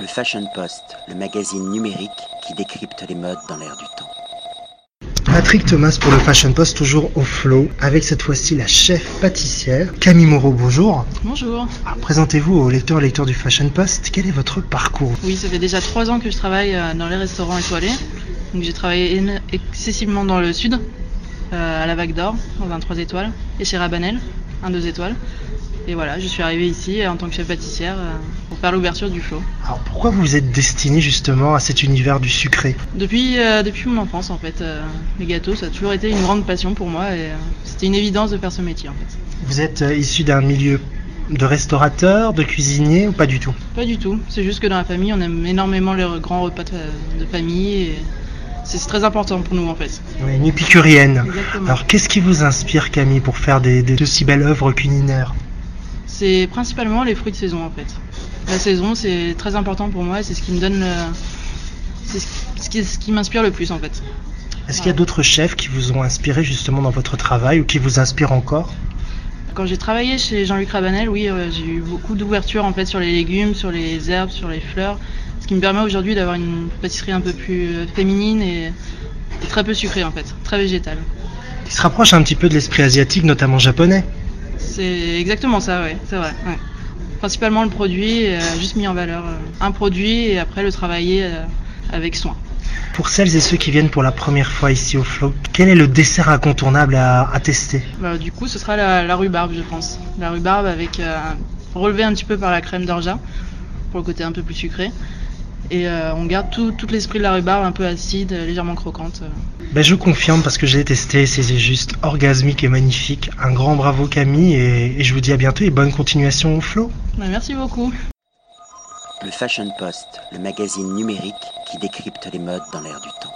Le Fashion Post, le magazine numérique qui décrypte les modes dans l'air du temps. Patrick Thomas pour le Fashion Post, toujours au flow, avec cette fois-ci la chef pâtissière Camille Moreau. Bonjour. Bonjour. Alors, Présentez-vous aux lecteurs et lecteurs du Fashion Post. Quel est votre parcours? Oui, ça fait déjà trois ans que je travaille euh, dans les restaurants étoilés. Donc j'ai travaillé excessivement dans le sud, euh, à la Vague d'Or, dans un 3 étoiles, et chez Rabanel, un 2 étoiles. Et voilà, je suis arrivée ici euh, en tant que chef pâtissière euh, pour faire l'ouverture du flow. Alors pourquoi vous êtes destiné justement à cet univers du sucré? Depuis, euh, depuis mon enfance, en fait, euh, les gâteaux, ça a toujours été une grande passion pour moi et euh, c'était une évidence de faire ce métier, en fait. Vous êtes issu d'un milieu de restaurateur, de cuisinier ou pas du tout? Pas du tout, c'est juste que dans la famille, on aime énormément les grands repas de, famille et c'est c'est très important pour nous, en fait. Oui, Une épicurienne. Exactement. Alors qu'est-ce qui vous inspire Camille pour faire des, des- de si belles œuvres culinaires? C'est principalement les fruits de saison en fait. La saison c'est très important pour moi, c'est ce qui me donne le... c'est ce qui, ce qui m'inspire le plus en fait. Est-ce qu'il y a d'autres chefs qui vous ont inspiré justement dans votre travail ou qui vous inspirent encore? Quand j'ai travaillé chez Jean-Luc Rabanel, oui, euh, j'ai eu beaucoup d'ouverture en fait sur les légumes, sur les herbes, sur les fleurs, ce qui me permet aujourd'hui d'avoir une pâtisserie un peu plus euh, féminine et, et très peu sucrée en fait, très végétale. Qui se rapproche un petit peu de l'esprit asiatique, notamment japonais C'est exactement ça, ouais, c'est vrai. ouais. Principalement le produit, euh, juste mis en valeur euh, un produit et après le travailler euh, avec soin. Pour celles et ceux qui viennent pour la première fois ici au Flow, quel est le dessert incontournable à, à tester? Bah, du coup, ce sera la, la rhubarbe, je pense. La rhubarbe avec relevé un petit peu par la crème d'orgeat pour le côté un peu plus sucré. Et euh, on garde tout, tout l'esprit de la rhubarbe un peu acide, euh, légèrement croquante. ben, Je confirme parce que j'ai testé, c'est juste orgasmique et magnifique. Un grand bravo Camille et, et je vous dis à bientôt et bonne continuation au Flow. Bah, merci beaucoup. Le Fashion Post, le magazine numérique qui décrypte les modes dans l'air du temps.